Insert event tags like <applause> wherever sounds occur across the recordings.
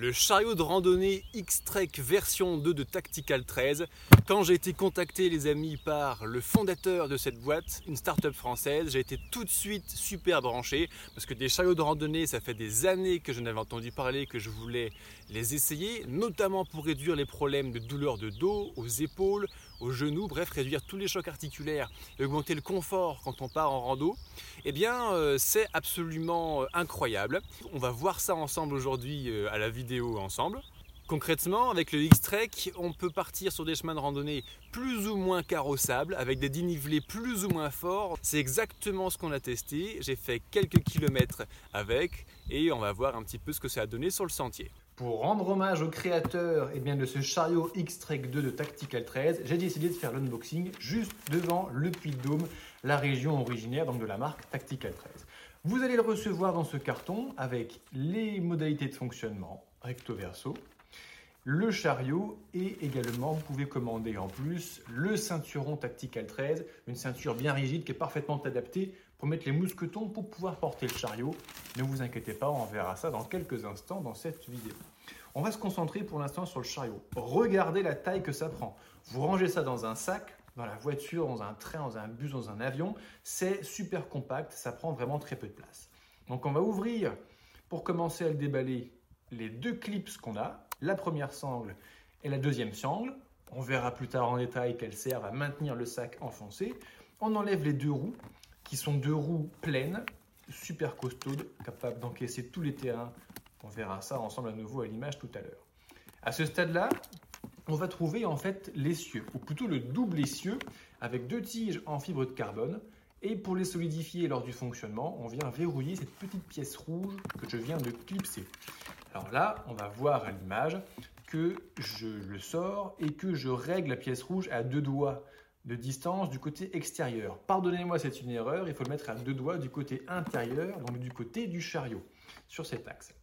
le chariot de randonnée X-Trek version 2 de Tactical 13. Quand j'ai été contacté les amis par le fondateur de cette boîte, une start-up française, j'ai été tout de suite super branché parce que des chariots de randonnée, ça fait des années que je n'avais entendu parler, que je voulais les essayer, notamment pour réduire les problèmes de douleur de dos, aux épaules, aux genoux, bref, réduire tous les chocs articulaires et augmenter le confort quand on part en rando. Eh bien, euh, c'est absolument euh, incroyable. On va voir ça ensemble aujourd'hui euh, à la vidéo ensemble. Concrètement, avec le X-Trek, on peut partir sur des chemins de randonnée plus ou moins carrossables, avec des dénivelés plus ou moins forts. C'est exactement ce qu'on a testé. J'ai fait quelques kilomètres avec et on va voir un petit peu ce que ça a donné sur le sentier. Pour rendre hommage au créateur eh bien, de ce chariot X-Trek 2 de Tactical 13, j'ai décidé de faire l'unboxing juste devant le Puy-de-Dôme, la région originaire donc de la marque Tactical 13. Vous allez le recevoir dans ce carton avec les modalités de fonctionnement recto verso, le chariot et également vous pouvez commander en plus le ceinturon Tactical 13, une ceinture bien rigide qui est parfaitement adaptée pour mettre les mousquetons pour pouvoir porter le chariot. Ne vous inquiétez pas, on verra ça dans quelques instants dans cette vidéo. On va se concentrer pour l'instant sur le chariot. Regardez la taille que ça prend. Vous rangez ça dans un sac, dans la voiture, dans un train, dans un bus, dans un avion. C'est super compact, ça prend vraiment très peu de place. Donc on va ouvrir, pour commencer à le déballer, les deux clips qu'on a, la première sangle et la deuxième sangle. On verra plus tard en détail qu'elles servent à maintenir le sac enfoncé. On enlève les deux roues, qui sont deux roues pleines, super costaudes, capables d'encaisser tous les terrains. On verra ça ensemble à nouveau à l'image tout à l'heure. À ce stade-là, on va trouver en fait l'essieu, ou plutôt le double essieu, avec deux tiges en fibre de carbone. Et pour les solidifier lors du fonctionnement, on vient verrouiller cette petite pièce rouge que je viens de clipser. Alors là, on va voir à l'image que je le sors et que je règle la pièce rouge à deux doigts de distance du côté extérieur. Pardonnez-moi, c'est une erreur, il faut le mettre à deux doigts du côté intérieur, donc du côté du chariot, sur cet axe.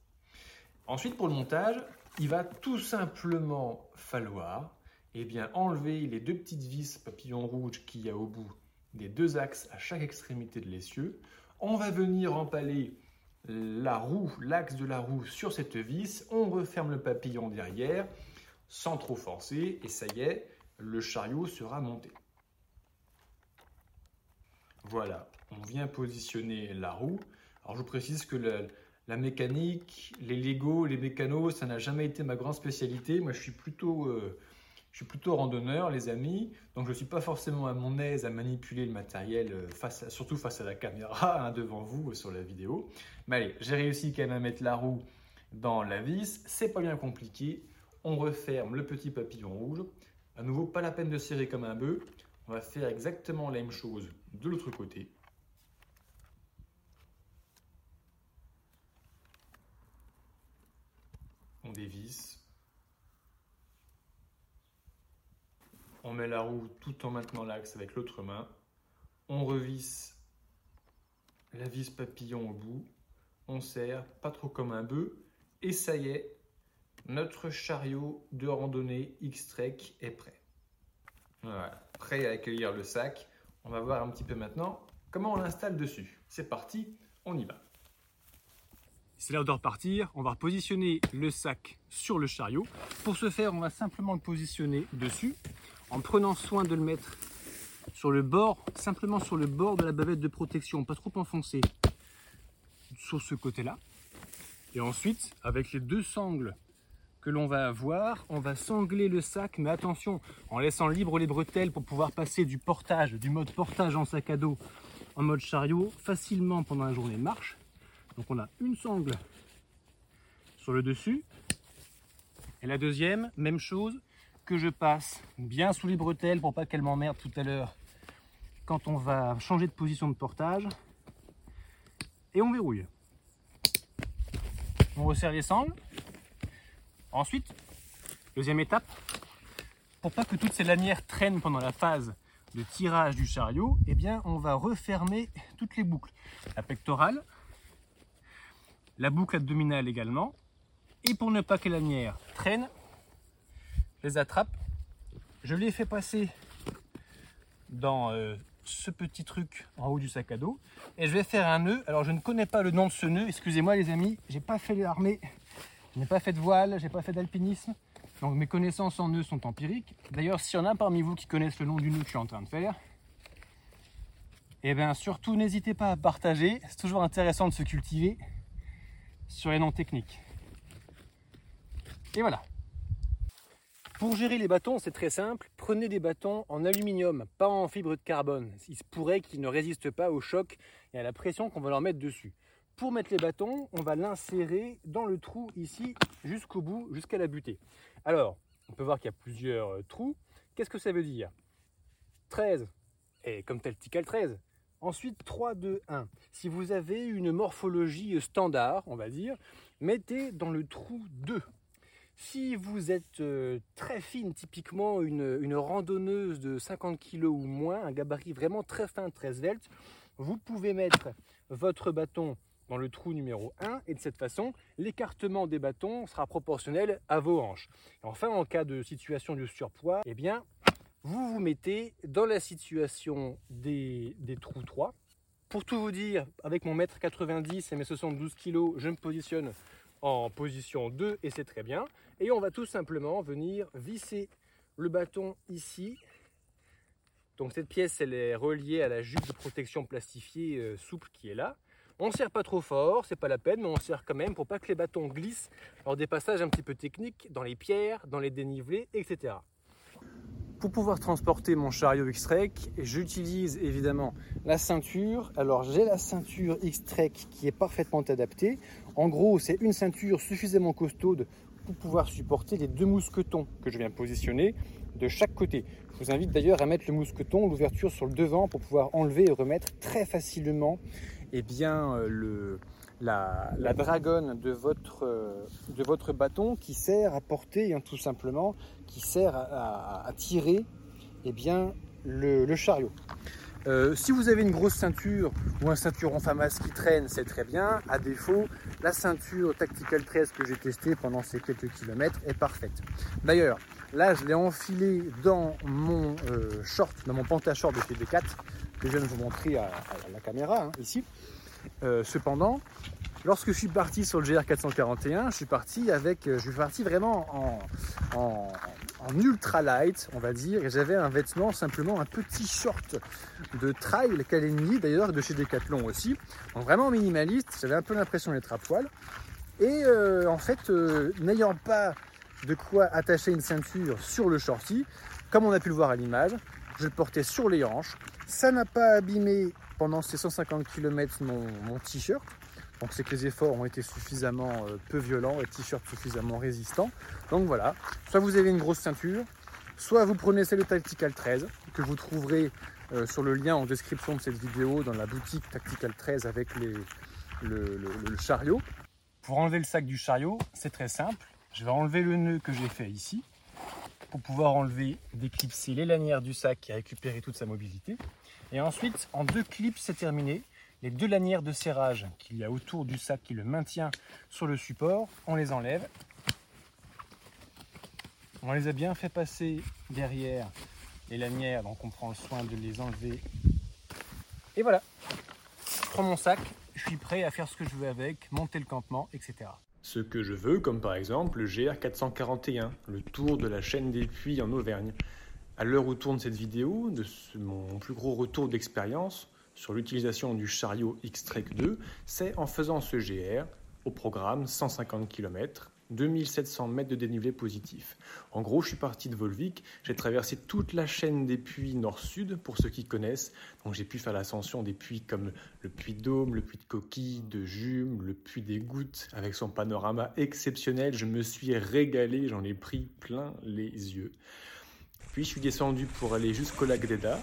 Ensuite, pour le montage, il va tout simplement falloir eh bien, enlever les deux petites vis papillon rouge qu'il y a au bout des deux axes à chaque extrémité de l'essieu. On va venir empaler la roue, l'axe de la roue sur cette vis. On referme le papillon derrière sans trop forcer et ça y est, le chariot sera monté. Voilà, on vient positionner la roue. Alors je vous précise que la, mécanique, les Lego, les mécanos, ça n'a jamais été ma grande spécialité. Moi je suis plutôt, euh, randonneur, les amis, donc je ne suis pas forcément à mon aise à manipuler le matériel, euh, surtout face à la caméra, <laughs> hein, devant vous euh, sur la vidéo. Mais allez, j'ai réussi quand même à mettre la roue dans la vis, c'est pas bien compliqué. On referme le petit papillon rouge. À nouveau, pas la peine de serrer comme un bœuf. On va faire exactement la même chose de l'autre côté. On dévisse. On met la roue tout en maintenant l'axe avec l'autre main. On revisse la vis papillon au bout. On serre, pas trop comme un bœuf. Et ça y est, notre chariot de randonnée X-Trek est prêt. Prêt à accueillir le sac. On va voir un petit peu maintenant comment on l'installe dessus. C'est parti, on y va. C'est l'heure de repartir. On va repositionner le sac sur le chariot. Pour ce faire, on va simplement le positionner dessus en prenant soin de le mettre sur le bord, simplement sur le bord de la bavette de protection, pas trop enfoncé sur ce côté-là. Et ensuite, avec les deux sangles que l'on va avoir, on va sangler le sac, mais attention, en laissant libre les bretelles pour pouvoir passer du portage, du mode portage en sac à dos en mode chariot facilement pendant la journée de marche. Donc on a une sangle sur le dessus. Et la deuxième, même chose, que je passe bien sous les bretelles pour pas qu'elle m'emmerde tout à l'heure quand on va changer de position de portage. Et on verrouille. On resserre les sangles. Ensuite, deuxième étape, pour pas que toutes ces lanières traînent pendant la phase de tirage du chariot, eh bien, on va refermer toutes les boucles. La pectorale, la boucle abdominale également. Et pour ne pas que les lanières traînent, je les attrape. Je les fais passer dans euh, ce petit truc en haut du sac à dos et je vais faire un nœud. Alors je ne connais pas le nom de ce nœud, excusez-moi les amis, j'ai pas fait l'armée Je n'ai pas fait de voile, j'ai pas fait d'alpinisme, donc mes connaissances en nœuds sont empiriques. D'ailleurs, s'il y en a parmi vous qui connaissent le nom du nœud que je suis en train de faire, eh bien surtout n'hésitez pas à partager, c'est toujours intéressant de se cultiver sur les noms techniques. Et voilà. Pour gérer les bâtons, c'est très simple. Prenez des bâtons en aluminium, pas en fibre de carbone. Il se pourrait qu'ils ne résistent pas au choc et à la pression qu'on va leur mettre dessus. Pour mettre les bâtons, on va l'insérer dans le trou ici jusqu'au bout, jusqu'à la butée. Alors, on peut voir qu'il y a plusieurs euh, trous. Qu'est-ce que ça veut dire? 13, et comme tel tical 13. Ensuite, 3, 2, 1. Si vous avez une morphologie standard, on va dire, mettez dans le trou 2. Si vous êtes euh, très fine, typiquement une, randonneuse de 50 kg ou moins, un gabarit vraiment très fin, très svelte, vous pouvez mettre votre bâton dans le trou numéro 1 et de cette façon, l'écartement des bâtons sera proportionnel à vos hanches. enfin, en cas de situation de surpoids, eh bien, vous vous mettez dans la situation des, des trous 3. Pour tout vous dire, avec mon mètre 90 et mes 72 kg, je me positionne en position 2 et c'est très bien. Et on va tout simplement venir visser le bâton ici. Donc cette pièce, elle est reliée à la jupe de protection plastifiée euh, souple qui est là. On serre pas trop fort, c'est pas la peine, mais on serre quand même pour pas que les bâtons glissent lors des passages un petit peu techniques, dans les pierres, dans les dénivelés, etc. Pour pouvoir transporter mon chariot X-Trek, j'utilise évidemment la ceinture. Alors j'ai la ceinture X-Trek qui est parfaitement adaptée. En gros, c'est une ceinture suffisamment costaude pour pouvoir supporter les deux mousquetons que je viens positionner de chaque côté. Je vous invite d'ailleurs à mettre le mousqueton, l'ouverture sur le devant pour pouvoir enlever et remettre très facilement eh bien, euh, le, la, dragonne de votre, euh, de votre bâton qui sert à porter, hein, tout simplement, qui sert à, tirer eh bien, le, chariot. Euh, si vous avez une grosse ceinture ou un ceinturon FAMAS qui traîne, c'est très bien. À défaut, la ceinture Tactical 13 que j'ai testée pendant ces quelques kilomètres est parfaite. D'ailleurs, là, je l'ai enfilé dans mon short, dans mon de TD4 que je viens de vous montrer à, la caméra hein, ici. Euh, cependant, lorsque je suis parti sur le GR441, je suis parti avec, euh, je suis parti vraiment en, ultra light, on va dire, j'avais un vêtement simplement un petit short de trail Caleni d'ailleurs de chez Decathlon aussi, donc vraiment minimaliste. J'avais un peu l'impression d'être à poil. Et euh, en fait, n'ayant pas de quoi attacher une ceinture sur le shorty, comme on a pu le voir à l'image, je le portais sur les hanches. Ça n'a pas abîmé pendant ces 150 km mon, t-shirt. Donc c'est que les efforts ont été suffisamment euh, peu violents et t-shirt suffisamment résistant. Donc voilà, soit vous avez une grosse ceinture, soit vous prenez celle de Tactical 13 que vous trouverez euh, sur le lien en description de cette vidéo dans la boutique Tactical 13 avec le chariot. Pour enlever le sac du chariot, c'est très simple. Je vais enlever le nœud que j'ai fait ici pour pouvoir enlever, déclipser les lanières du sac et récupérer toute sa mobilité. Et ensuite, en deux clips, c'est terminé. Les deux lanières de serrage qu'il y a autour du sac qui le maintient sur le support, on les enlève. On les a bien fait passer derrière les lanières, donc on prend le soin de les enlever. Et voilà, je prends mon sac, je suis prêt à faire ce que je veux avec, monter le campement, etc ce que je veux, comme par exemple le GR441, le tour de la chaîne des puits en Auvergne. À l'heure où tourne cette vidéo, de mon plus gros retour d'expérience sur l'utilisation du chariot X-Trek 2, c'est en faisant ce GR au programme 150 km 2700 mètres de dénivelé positif. En gros, je suis parti de Volvic, j'ai traversé toute la chaîne des puits nord-sud, pour ceux qui connaissent. Donc j'ai pu faire l'ascension des puits comme le puits d'Aume, le puits de Coquille, de Jume, le puits des Gouttes, avec son panorama exceptionnel. Je me suis régalé, j'en ai pris plein les yeux. Puis je suis descendu pour aller jusqu'au lac d'Eda,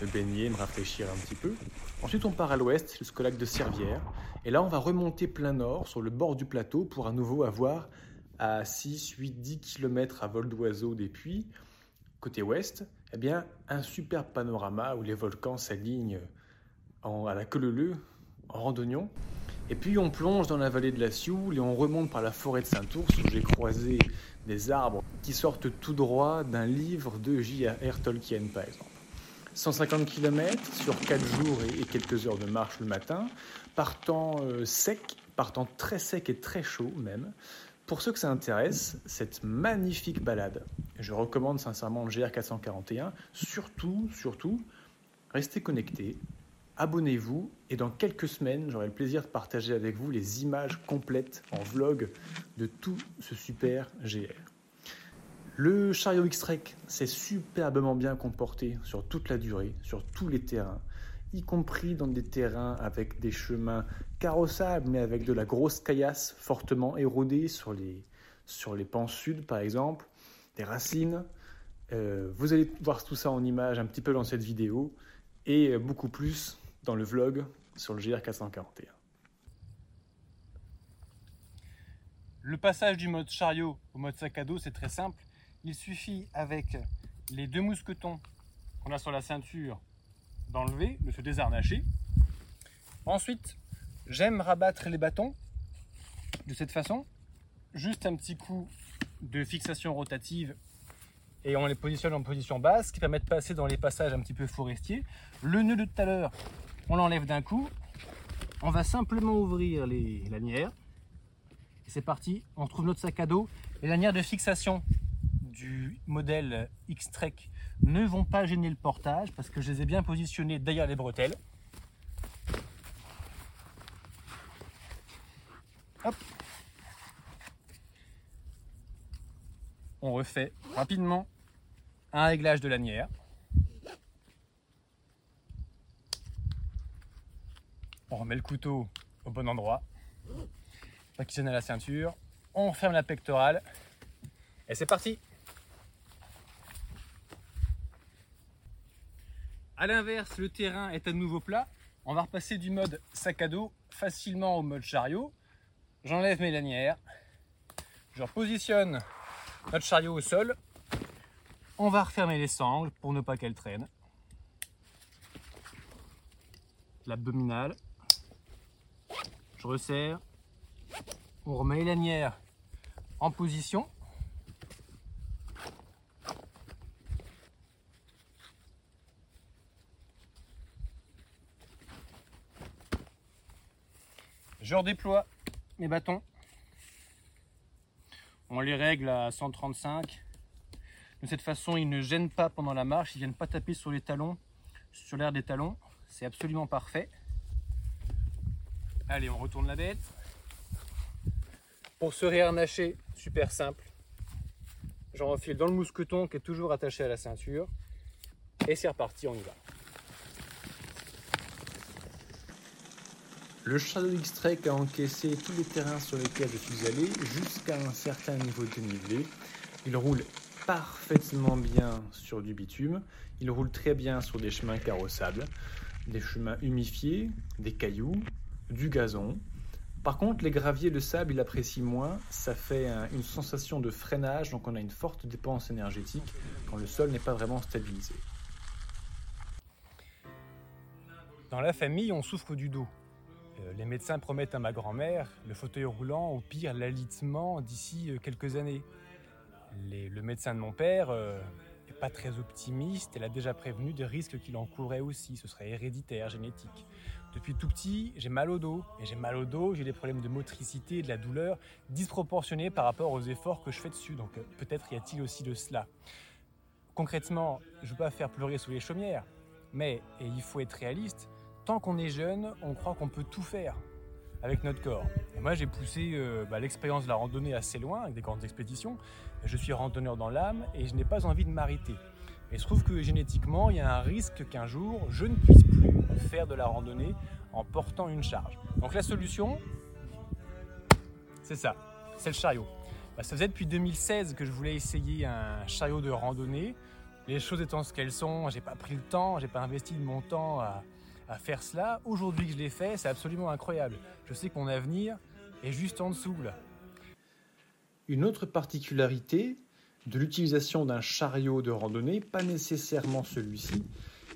me baigner, me rafraîchir un petit peu. Ensuite, on part à l'ouest jusqu'au lac de Servières. Et là, on va remonter plein nord sur le bord du plateau pour à nouveau avoir à 6, 8, 10 km à vol d'oiseau des puits, côté ouest, eh bien, un super panorama où les volcans s'alignent à la queue leu en randonnion. Et puis on plonge dans la vallée de la Sioule et on remonte par la forêt de Saint-Ours où j'ai croisé des arbres qui sortent tout droit d'un livre de J.R.R. Tolkien par exemple. 150 km sur 4 jours et quelques heures de marche le matin, partant euh, sec, partant très sec et très chaud même, Pour ceux que ça intéresse, cette magnifique balade, je recommande sincèrement le GR441, surtout, surtout, restez connectés, abonnez-vous et dans quelques semaines, j'aurai le plaisir de partager avec vous les images complètes en vlog de tout ce super GR. Le chariot X-Trek s'est superbement bien comporté sur toute la durée, sur tous les terrains, y compris dans des terrains avec des chemins carrossables, mais avec de la grosse caillasse fortement érodée sur les, sur les pans sud, par exemple, des racines. Euh, vous allez voir tout ça en images un petit peu dans cette vidéo et beaucoup plus dans le vlog sur le GR441. Le passage du mode chariot au mode sac à dos, c'est très simple. Il suffit avec les deux mousquetons qu'on a sur la ceinture d'enlever, de se désarnacher. Ensuite, j'aime rabattre les bâtons de cette façon. Juste un petit coup de fixation rotative et on les positionne en position basse, ce qui permet de passer dans les passages un petit peu forestiers. Le nœud de tout à l'heure, on l'enlève d'un coup. On va simplement ouvrir les lanières. C'est parti, on retrouve notre sac à dos. Les lanières de fixation du modèle X-Trek ne vont pas gêner le portage parce que je les ai bien positionnés derrière les bretelles. Hop. On refait rapidement un réglage de lanière. On remet le couteau au bon endroit. Pas qu'il à la ceinture. On ferme la pectorale. Et c'est parti A l'inverse, le terrain est à nouveau plat. On va repasser du mode sac à dos facilement au mode chariot. J'enlève mes lanières. Je repositionne notre chariot au sol. On va refermer les sangles pour ne pas qu'elles traînent. L'abdominal. Je resserre. On remet les lanières en position. Je redéploie mes bâtons. On les règle à 135. De cette façon, ils ne gênent pas pendant la marche, ils viennent pas taper sur les talons, sur l'air des talons. C'est absolument parfait. Allez, on retourne la bête. Pour se réharnacher, super simple. J'en refile dans le mousqueton qui est toujours attaché à la ceinture. Et c'est reparti, on y va. Le Shadow X-Trek a encaissé tous les terrains sur lesquels je suis allé jusqu'à un certain niveau de dénivelé. Il roule parfaitement bien sur du bitume, il roule très bien sur des chemins carrossables, des chemins humifiés, des cailloux, du gazon. Par contre, les graviers, de sable, il apprécie moins. Ça fait une sensation de freinage, donc on a une forte dépense énergétique quand le sol n'est pas vraiment stabilisé. Dans la famille, on souffre du dos. Euh, les médecins promettent à ma grand-mère le fauteuil roulant, au pire l'alitement d'ici euh, quelques années. le médecin de mon père n'est euh, pas très optimiste, elle a déjà prévenu des risques qu'il encourrait aussi, ce serait héréditaire, génétique. Depuis tout petit, j'ai mal au dos, et j'ai mal au dos, j'ai des problèmes de motricité et de la douleur disproportionnés par rapport aux efforts que je fais dessus, donc peut-être y a-t-il aussi de cela. Concrètement, je ne veux pas faire pleurer sous les chaumières, mais, et il faut être réaliste, tant qu'on est jeune, on croit qu'on peut tout faire avec notre corps. Et moi, j'ai poussé euh, bah, l'expérience de la randonnée assez loin, avec des grandes expéditions. Je suis randonneur dans l'âme et je n'ai pas envie de m'arrêter. Il se trouve que génétiquement, il y a un risque qu'un jour, je ne puisse plus faire de la randonnée en portant une charge. Donc la solution, c'est ça, c'est le chariot. Bah, ça faisait depuis 2016 que je voulais essayer un chariot de randonnée. Les choses étant ce qu'elles sont, j'ai pas pris le temps, j'ai pas investi de mon temps à, à faire cela. Aujourd'hui que je l'ai fait, c'est absolument incroyable. Je sais que mon avenir est juste en dessous là. Une autre particularité de l'utilisation d'un chariot de randonnée, pas nécessairement celui-ci,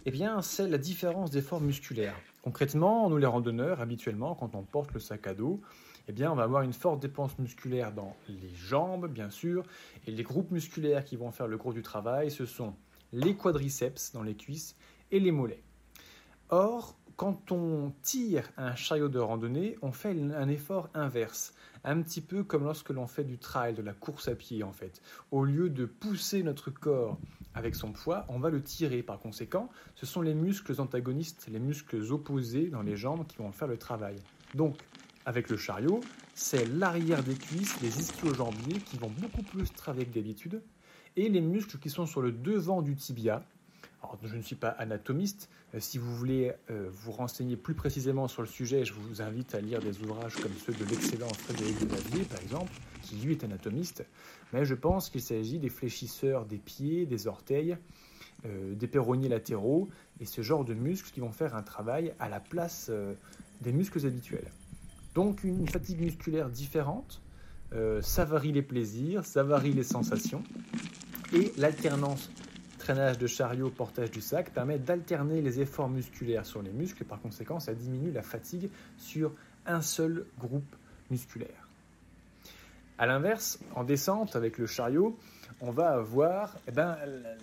eh bien, c'est la différence d'effort musculaire. Concrètement, nous les randonneurs, habituellement, quand on porte le sac à dos, eh bien, on va avoir une forte dépense musculaire dans les jambes, bien sûr, et les groupes musculaires qui vont faire le gros du travail, ce sont les quadriceps dans les cuisses et les mollets. Or, quand on tire un chariot de randonnée, on fait un effort inverse, un petit peu comme lorsque l'on fait du trail, de la course à pied en fait. Au lieu de pousser notre corps avec son poids, on va le tirer. Par conséquent, ce sont les muscles antagonistes, les muscles opposés dans les jambes qui vont faire le travail. Donc, avec le chariot, c'est l'arrière des cuisses, les ischio-jambiers qui vont beaucoup plus travailler que d'habitude, et les muscles qui sont sur le devant du tibia, je ne suis pas anatomiste. Euh, si vous voulez euh, vous renseigner plus précisément sur le sujet, je vous invite à lire des ouvrages comme ceux de l'excellent Frédéric Delavier, par exemple, qui lui est anatomiste. Mais je pense qu'il s'agit des fléchisseurs des pieds, des orteils, euh, des péronniers latéraux et ce genre de muscles qui vont faire un travail à la place des muscles habituels. Donc une fatigue musculaire différente, ça varie les plaisirs, ça varie les sensations et l'alternance traînage de chariot, portage du sac permet d'alterner les efforts musculaires sur les muscles et par conséquent ça diminue la fatigue sur un seul groupe musculaire. A l'inverse, en descente avec le chariot, on va avoir eh ben,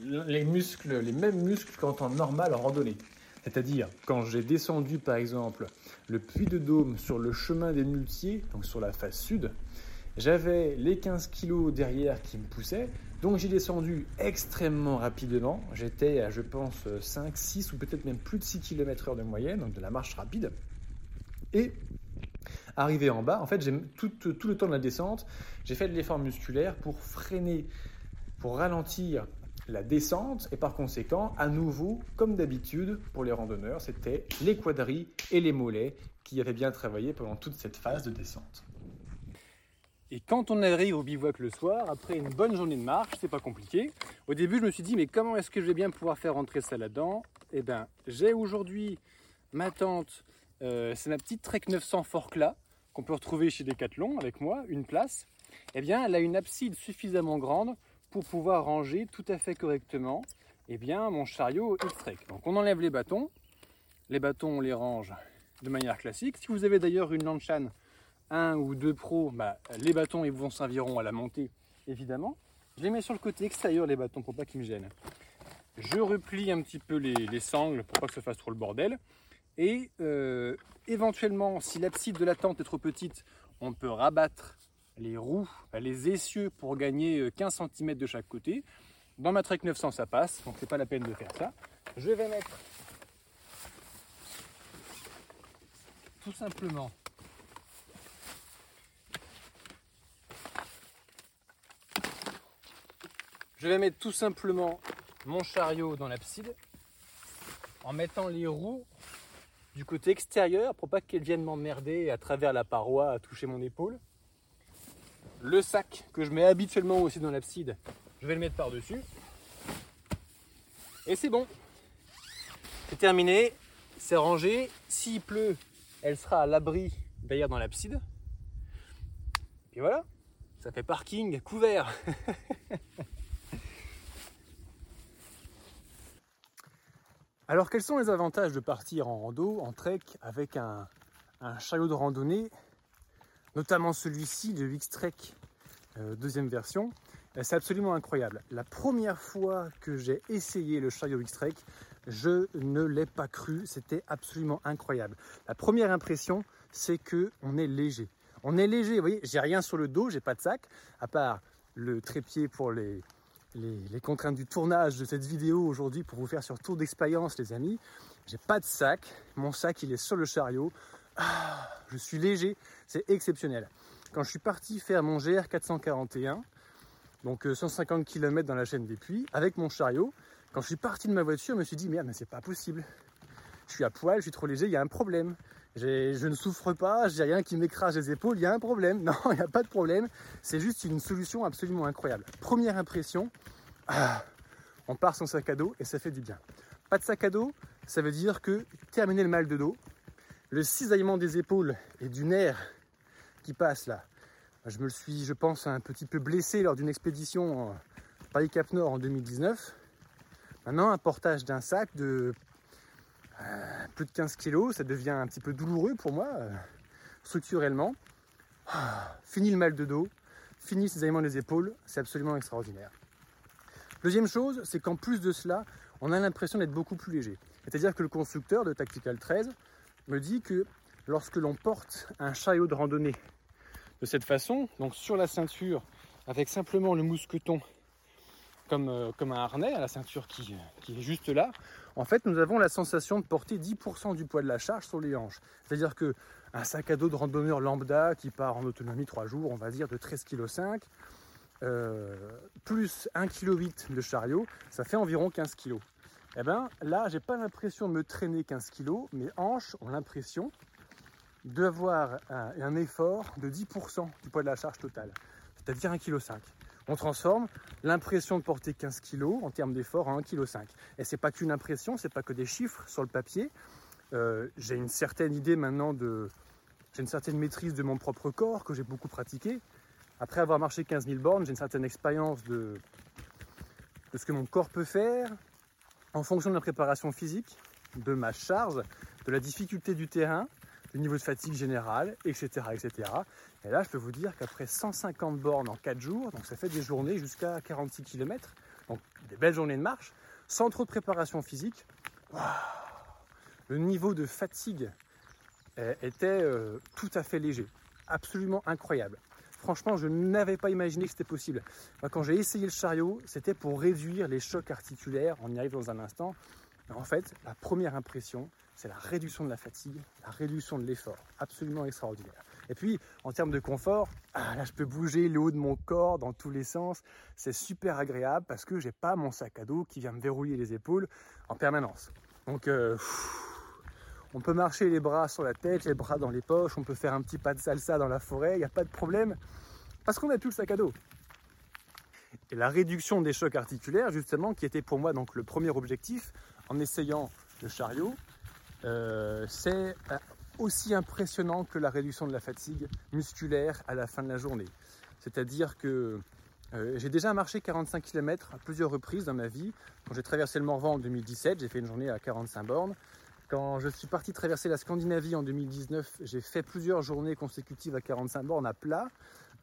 les muscles, les mêmes muscles qu'en temps normal en randonnée. C'est-à-dire, quand j'ai descendu par exemple le puits de Dôme sur le chemin des Muletiers, donc sur la face sud, j'avais les 15 kg derrière qui me poussaient, donc j'ai descendu extrêmement rapidement. J'étais à, je pense, 5, 6 ou peut-être même plus de 6 km/h de moyenne, donc de la marche rapide. Et arrivé en bas, en fait, tout, tout le temps de la descente, j'ai fait de l'effort musculaire pour freiner, pour ralentir la descente et par conséquent, à nouveau, comme d'habitude pour les randonneurs, c'était les quadris et les mollets qui avaient bien travaillé pendant toute cette phase de descente. Et quand on arrive au bivouac le soir, après une bonne journée de marche, c'est pas compliqué. Au début, je me suis dit, mais comment est-ce que je vais bien pouvoir faire rentrer ça là-dedans? Eh bien, j'ai aujourd'hui ma tente, euh, c'est ma petite Trek 900 Forcla qu'on peut retrouver chez Decathlon avec moi, une place. Eh bien, elle a une abside suffisamment grande pour pouvoir ranger tout à fait correctement eh bien, mon chariot X-Trek. Donc, on enlève les bâtons. Les bâtons, on les range de manière classique. Si vous avez d'ailleurs une Lanchan un ou deux pros, bah, les bâtons ils vont serviront à la montée évidemment. Je les mets sur le côté extérieur les bâtons pour pas qu'ils me gênent. Je replie un petit peu les, sangles pour pas que ça fasse trop le bordel. Et euh, éventuellement, si l'abside de la tente est trop petite, on peut rabattre les roues, les essieux pour gagner 15 euh, cm de chaque côté. Dans ma Trek 900, ça passe, donc c'est pas la peine de faire ça. Je vais mettre tout simplement Je vais mettre tout simplement mon chariot dans l'abside en mettant les roues du côté extérieur pour pas qu'elles viennent m'emmerder à travers la paroi à toucher mon épaule. Le sac que je mets habituellement aussi dans l'abside, je vais le mettre par-dessus. Et c'est bon. C'est terminé, c'est rangé. S'il pleut, elle sera à l'abri d'ailleurs dans l'abside. Et voilà, ça fait parking couvert. <laughs> Alors quels sont les avantages de partir en rando, en trek, avec un, chariot de randonnée, notamment celui-ci, le X-Trek euh, deuxième version? Euh, C'est absolument incroyable. La première fois que j'ai essayé le chariot X-Trek, je ne l'ai pas cru, c'était absolument incroyable. La première impression, c'est que on est léger. On est léger, vous voyez, j'ai rien sur le dos, j'ai pas de sac, à part le trépied pour les, les, contraintes du tournage de cette vidéo aujourd'hui pour vous faire sur tour d'expérience les amis. J'ai pas de sac, mon sac il est sur le chariot. Ah, je suis léger, c'est exceptionnel. Quand je suis parti faire mon GR 441, donc 150 euh, km dans la chaîne des puits, avec mon chariot, quand je suis parti de ma voiture, je me suis dit merde mais c'est pas possible. Je suis à poil, je suis trop léger, il y a un problème. Je ne souffre pas, j'ai rien qui m'écrase les épaules, il y a un problème. <laughs> Non, il n'y a pas de problème. C'est juste une solution absolument incroyable. Première impression, ah, on part sans sac à dos et ça fait du bien. Pas de sac à dos, ça veut dire que terminer le mal de dos, le cisaillement des épaules et du nerf qui passe là. Je me le suis, je pense, un petit peu blessé lors d'une expédition Paris-Cap Nord en 2019. Maintenant, un portage d'un sac de euh, plus de 15 kg, ça devient un petit peu douloureux pour moi, euh, structurellement. Ah, fini le mal de dos, fini ces aliments des épaules, c'est absolument extraordinaire. Deuxième chose, c'est qu'en plus de cela, on a l'impression d'être beaucoup plus léger. C'est-à-dire que le constructeur de Tactical 13 me dit que lorsque l'on porte un chariot de randonnée de cette façon, donc sur la ceinture, avec simplement le mousqueton comme, euh, un harnais à la ceinture qui, est juste là, en fait, nous avons la sensation de porter 10% du poids de la charge sur les hanches. C'est-à-dire que un sac à dos de randonneur lambda qui part en autonomie 3 jours, on va dire de 13,5 kg, euh, plus 1,8 kg de chariot, ça fait environ 15 kg. Et bien là, j'ai pas l'impression de me traîner 15 kg, mes hanches ont l'impression d'avoir un, un, effort de 10% du poids de la charge totale, c'est-à-dire 1,5 kg. On transforme l'impression de porter 15 kg en termes d'effort en 1,5 kg. Et c'est pas qu'une impression, c'est pas que des chiffres sur le papier. Euh, j'ai une certaine idée maintenant de. J'ai une certaine maîtrise de mon propre corps que j'ai beaucoup pratiqué. Après avoir marché 15 000 bornes, j'ai une certaine expérience de, de ce que mon corps peut faire en fonction de la préparation physique, de ma charge, de la difficulté du terrain, du niveau de fatigue générale, etc., etc. Et là, je peux vous dire qu'après 150 bornes en 4 jours, donc ça fait des journées jusqu'à 46 km, donc des belles journées de marche, sans trop de préparation physique, le niveau de fatigue eh, était euh, tout à fait léger, absolument incroyable. Franchement, je n'avais pas imaginé que c'était possible. quand j'ai essayé le chariot, c'était pour réduire les chocs articulaires, on y arrive dans un instant. En fait, la première impression, c'est la réduction de la fatigue, la réduction de l'effort. Absolument extraordinaire. Et puis, en termes de confort, ah, là, je peux bouger le haut de mon corps dans tous les sens. C'est super agréable parce que j'ai pas mon sac à dos qui vient me verrouiller les épaules en permanence. Donc, euh, on peut marcher les bras sur la tête, les bras dans les poches, on peut faire un petit pas de salsa dans la forêt, il n'y a pas de problème, parce qu'on n'a plus le sac à dos. Et la réduction des chocs articulaires, justement, qui était pour moi donc le premier objectif, en essayant le chariot, euh, c'est euh, aussi impressionnant que la réduction de la fatigue musculaire à la fin de la journée. C'est-à-dire que euh, j'ai déjà marché 45 km à plusieurs reprises dans ma vie. Quand j'ai traversé le Morvan en 2017, j'ai fait une journée à 45 bornes. Quand je suis parti traverser la Scandinavie en 2019, j'ai fait plusieurs journées consécutives à 45 bornes à plat,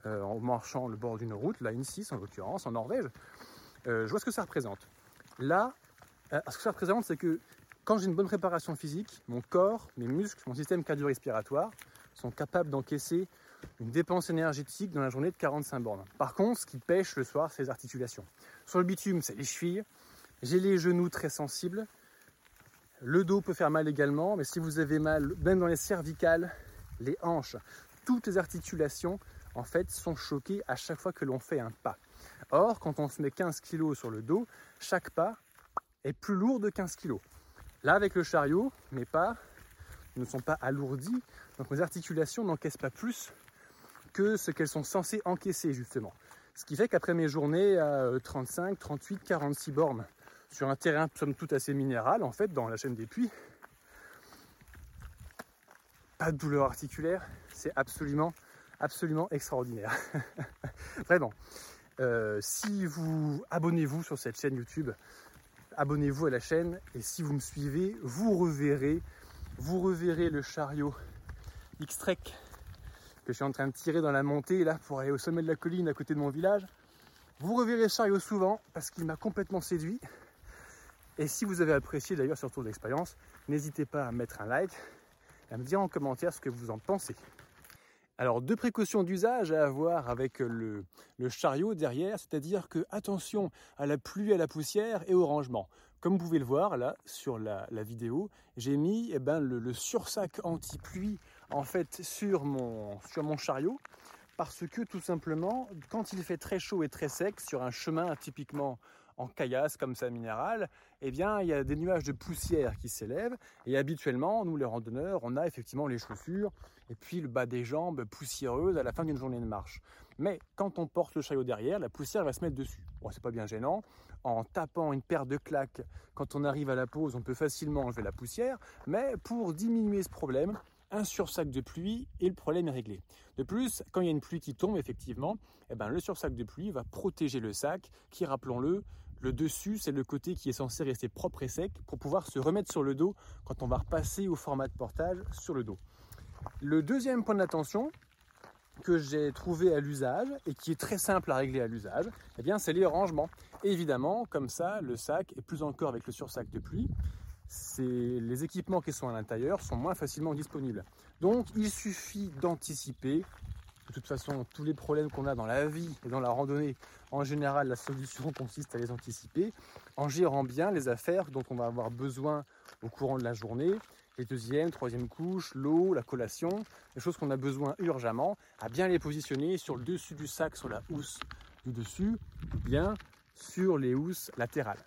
en marchant le bord d'une route, la N6 en l'occurrence, en Norvège. je vois ce que ça représente. Là, ce que ça représente, c'est que quand j'ai une bonne préparation physique, mon corps, mes muscles, mon système cardio-respiratoire sont capables d'encaisser une dépense énergétique dans la journée de 45 bornes. Par contre, ce qui pêche le soir, c'est les articulations. Sur le bitume, c'est les chevilles. J'ai les genoux très sensibles. Le dos peut faire mal également, mais si vous avez mal, même dans les cervicales, les hanches, toutes les articulations, en fait, sont choquées à chaque fois que l'on fait un pas. Or, quand on se met 15 kg sur le dos, chaque pas est plus lourd de 15 kg. Là, avec le chariot, mes pas ne sont pas alourdis, donc mes articulations n'encaissent pas plus que ce qu'elles sont censées encaisser, justement. Ce qui fait qu'après mes journées à 35, 38, 46 bornes sur un terrain somme toute assez minéral, en fait, dans la chaîne des puits, pas de douleur articulaire, c'est absolument, absolument extraordinaire. <laughs> Vraiment. Euh, si vous abonnez-vous sur cette chaîne YouTube, abonnez-vous à la chaîne et si vous me suivez, vous reverrez, vous reverrez le chariot X-Trek que je suis en train de tirer dans la montée là pour aller au sommet de la colline à côté de mon village. Vous reverrez le chariot souvent parce qu'il m'a complètement séduit. Et si vous avez apprécié d'ailleurs ce retour d'expérience, n'hésitez pas à mettre un like et à me dire en commentaire ce que vous en pensez. Alors deux précautions d'usage à avoir avec le, chariot derrière, c'est-à-dire que attention à la pluie, à la poussière et au rangement. Comme vous pouvez le voir là sur la, vidéo, j'ai mis eh ben, le, sursac anti-pluie en fait sur mon, sur mon chariot parce que tout simplement quand il fait très chaud et très sec sur un chemin typiquement en caillasse comme ça minéral, eh bien il y a des nuages de poussière qui s'élèvent et habituellement nous les randonneurs on a effectivement les chaussures et puis le bas des jambes poussiéreuses à la fin d'une journée de marche. Mais quand on porte le chariot derrière, la poussière va se mettre dessus. Bon, c'est pas bien gênant. En tapant une paire de claques quand on arrive à la pause, on peut facilement enlever la poussière, mais pour diminuer ce problème, un sursac de pluie et le problème est réglé. De plus, quand il y a une pluie qui tombe, effectivement, eh ben, le sursac de pluie va protéger le sac qui, rappelons-le, le dessus, c'est le côté qui est censé rester propre et sec pour pouvoir se remettre sur le dos quand on va repasser au format de portage sur le dos. Le deuxième point d'attention que j'ai trouvé à l'usage et qui est très simple à régler à l'usage, eh bien, c'est les rangements. évidemment, comme ça, le sac, et plus encore avec le sursac de pluie, les équipements qui sont à l'intérieur sont moins facilement disponibles. Donc il suffit d'anticiper. De toute façon, tous les problèmes qu'on a dans la vie et dans la randonnée, en général, la solution <laughs> consiste à les anticiper en gérant bien les affaires dont on va avoir besoin au courant de la journée, les deuxième, troisième couches, l'eau, la collation, les choses qu'on a besoin urgemment, à bien les positionner sur le dessus du sac, sur la housse du dessus, ou bien sur les housses latérales.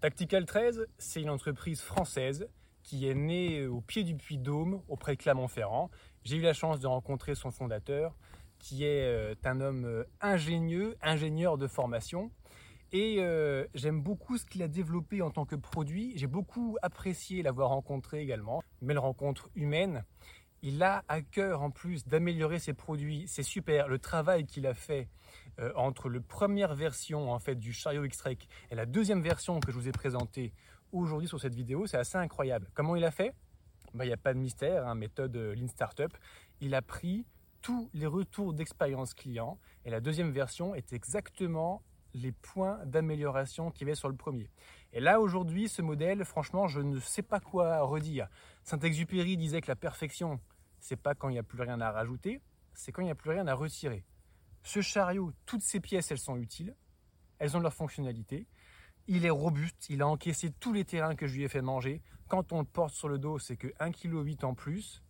Tactical 13, c'est une entreprise française qui est née au pied du Puy Dôme, auprès de Clermont-Ferrand. J'ai eu la chance de rencontrer son fondateur, qui est euh, un homme euh, ingénieux, ingénieur de formation. Et euh, j'aime beaucoup ce qu'il a développé en tant que produit. J'ai beaucoup apprécié l'avoir rencontré également. Belle rencontre humaine. Il a à cœur en plus d'améliorer ses produits. C'est super. Le travail qu'il a fait entre la première version en fait du chariot X-Trek et la deuxième version que je vous ai présentée aujourd'hui sur cette vidéo, c'est assez incroyable. Comment il a fait? Bah, Il n'y a pas de mystère, hein, méthode euh, Lean Startup. Il a pris tous les retours d'expérience client et la deuxième version est exactement les points d'amélioration qu'il y avait sur le premier. Et là, aujourd'hui, ce modèle, franchement, je ne sais pas quoi redire. Saint-Exupéry disait que la perfection, c'est pas quand il n'y a plus rien à rajouter, c'est quand il n'y a plus rien à retirer. Ce chariot, toutes ces pièces, elles sont utiles, elles ont leur fonctionnalité. Il est robuste, il a encaissé tous les terrains que je lui ai fait manger. Quand on le porte sur le dos, c'est que 1,8 kg en plus.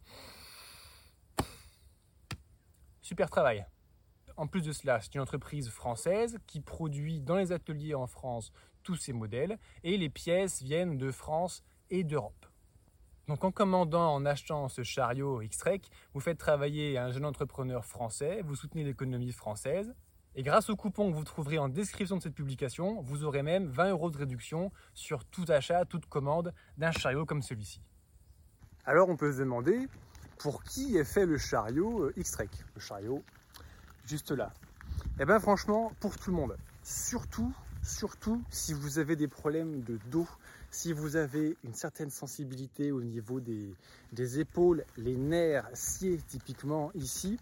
Super travail. En plus de cela, c'est une entreprise française qui produit dans les ateliers en France tous ces modèles et les pièces viennent de France et d'Europe. Donc en commandant, en achetant ce chariot X-Trek, vous faites travailler un jeune entrepreneur français, vous soutenez l'économie française, et grâce au coupon que vous trouverez en description de cette publication, vous aurez même 20 euros de réduction sur tout achat, toute commande d'un chariot comme celui-ci. Alors on peut se demander pour qui est fait le chariot euh, X-Trek, le chariot juste là? Eh bien franchement, pour tout le monde. Surtout, surtout si vous avez des problèmes de dos, si vous avez une certaine sensibilité au niveau des, épaules, les nerfs sciés typiquement ici,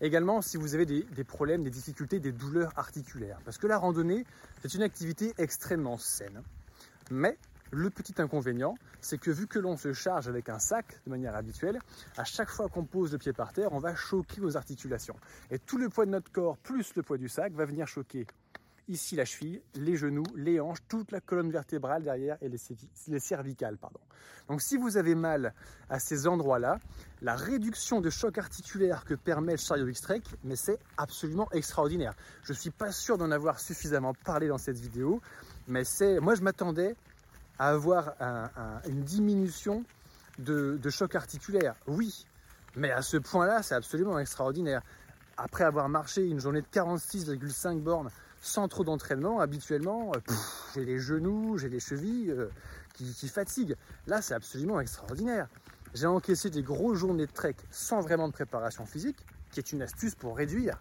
également si vous avez des, problèmes, des difficultés, des douleurs articulaires. Parce que la randonnée, c'est une activité extrêmement saine. Mais le petit inconvénient, c'est que vu que l'on se charge avec un sac de manière habituelle, à chaque fois qu'on pose le pied par terre, on va choquer nos articulations. Et tout le poids de notre corps plus le poids du sac va venir choquer ici la cheville, les genoux, les hanches, toute la colonne vertébrale derrière et les, cervicales. Pardon. Donc si vous avez mal à ces endroits-là, la réduction de choc articulaire que permet le chariot X-Trek, mais c'est absolument extraordinaire. Je ne suis pas sûr d'en avoir suffisamment parlé dans cette vidéo, mais c'est, moi je m'attendais à avoir une diminution de, de choc articulaire. Oui, mais à ce point-là, c'est absolument extraordinaire. Après avoir marché une journée de 46,5 bornes sans trop d'entraînement, habituellement, euh, j'ai les genoux, j'ai les chevilles euh, qui, fatiguent. Là, c'est absolument extraordinaire. J'ai encaissé des grosses journées de trek sans vraiment de préparation physique, qui est une astuce pour réduire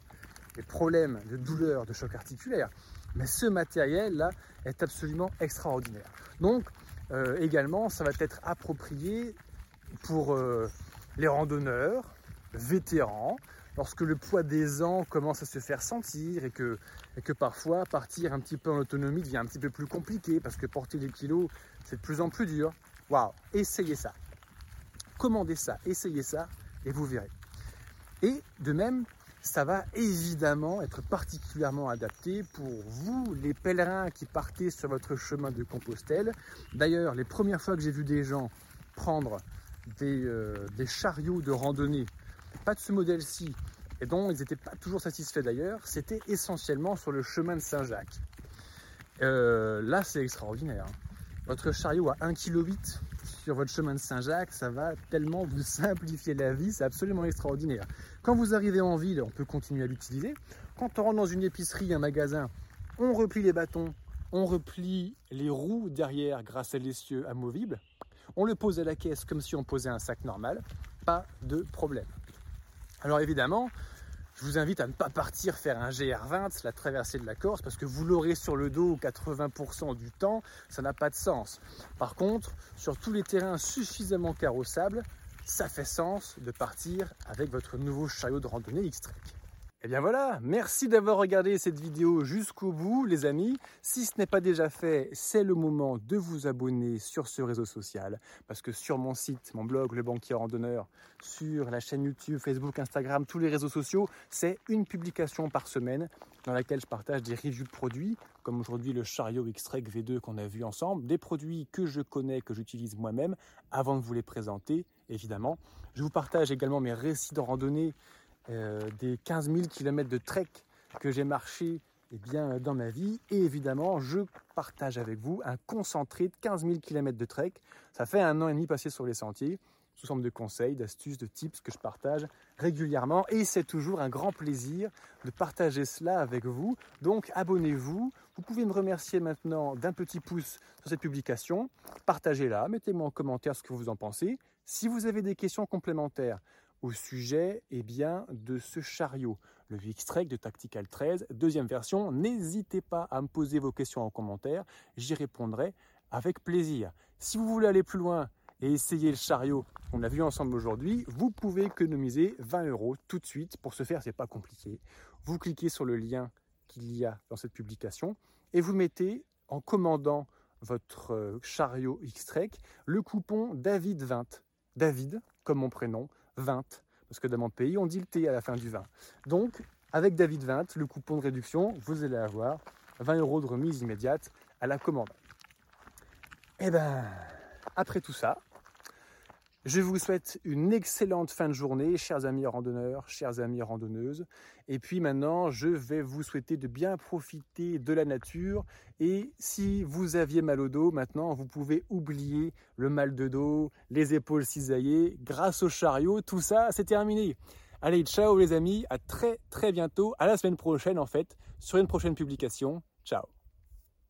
les problèmes de douleur, de choc articulaire. Mais ce matériel-là est absolument extraordinaire. Donc, euh, également, ça va être approprié pour les randonneurs, vétérans, lorsque le poids des ans commence à se faire sentir et que, que parfois partir un petit peu en autonomie devient un petit peu plus compliqué parce que porter des kilos, c'est de plus en plus dur. Waouh, essayez ça. Commandez ça, essayez ça et vous verrez. Et de même, ça va évidemment être particulièrement adapté pour vous, les pèlerins qui partez sur votre chemin de Compostelle. D'ailleurs, les premières fois que j'ai vu des gens prendre des, euh, des chariots de randonnée pas de ce modèle-ci, et dont ils n'étaient pas toujours satisfaits d'ailleurs, c'était essentiellement sur le chemin de Saint-Jacques. Euh, là, c'est extraordinaire. Hein. Votre chariot à 1,8 kg sur votre chemin de Saint-Jacques, ça va tellement vous simplifier la vie, c'est absolument extraordinaire. Quand vous arrivez en ville, on peut continuer à l'utiliser. Quand on rentre dans une épicerie, un magasin, on replie les bâtons, on replie les roues derrière grâce à l'essieu amovible, on le pose à la caisse comme si on posait un sac normal, pas de problème. Alors évidemment, je vous invite à ne pas partir faire un GR20, la traversée de la Corse, parce que vous l'aurez sur le dos 80% du temps, ça n'a pas de sens. Par contre, sur tous les terrains suffisamment carrossables, ça fait sens de partir avec votre nouveau chariot de randonnée X-Trek. Eh bien voilà, merci d'avoir regardé cette vidéo jusqu'au bout les amis. Si ce n'est pas déjà fait, c'est le moment de vous abonner sur ce réseau social. Parce que sur mon site, mon blog, Le Banquier Randonneur, sur la chaîne YouTube, Facebook, Instagram, tous les réseaux sociaux, c'est une publication par semaine dans laquelle je partage des reviews de produits, comme aujourd'hui le chariot X-Trek V2 qu'on a vu ensemble, des produits que je connais, que j'utilise moi-même, avant de vous les présenter, évidemment. Je vous partage également mes récits de randonnée euh, des 15 000 km de trek que j'ai marché eh bien, dans ma vie. Et évidemment, je partage avec vous un concentré de 15 000 km de trek. Ça fait un an et demi passé sur les sentiers, sous forme de conseils, d'astuces, de tips que je partage régulièrement. Et c'est toujours un grand plaisir de partager cela avec vous. Donc abonnez-vous. Vous pouvez me remercier maintenant d'un petit pouce sur cette publication. Partagez-la, mettez-moi en commentaire ce que vous en pensez. Si vous avez des questions complémentaires, au sujet eh bien, de ce chariot, le X-Trek de Tactical 13, deuxième version. N'hésitez pas à me poser vos questions en commentaire, j'y répondrai avec plaisir. Si vous voulez aller plus loin et essayer le chariot qu'on a vu ensemble aujourd'hui, vous pouvez économiser 20 euros tout de suite. Pour ce faire, c'est pas compliqué. Vous cliquez sur le lien qu'il y a dans cette publication et vous mettez en commandant votre euh, chariot X-Trek le coupon David20. David, comme mon prénom, 20, parce que dans mon pays, on dit le T à la fin du 20. Donc, avec David 20, le coupon de réduction, vous allez avoir 20 euros de remise immédiate à la commande. Eh ben, après tout ça, je vous souhaite une excellente fin de journée, chers amis randonneurs, chers amis randonneuses. Et puis maintenant, je vais vous souhaiter de bien profiter de la nature. Et si vous aviez mal au dos, maintenant, vous pouvez oublier le mal de dos, les épaules cisaillées. Grâce au chariot, tout ça, c'est terminé. Allez, ciao les amis, à très très bientôt, à la semaine prochaine en fait, sur une prochaine publication. Ciao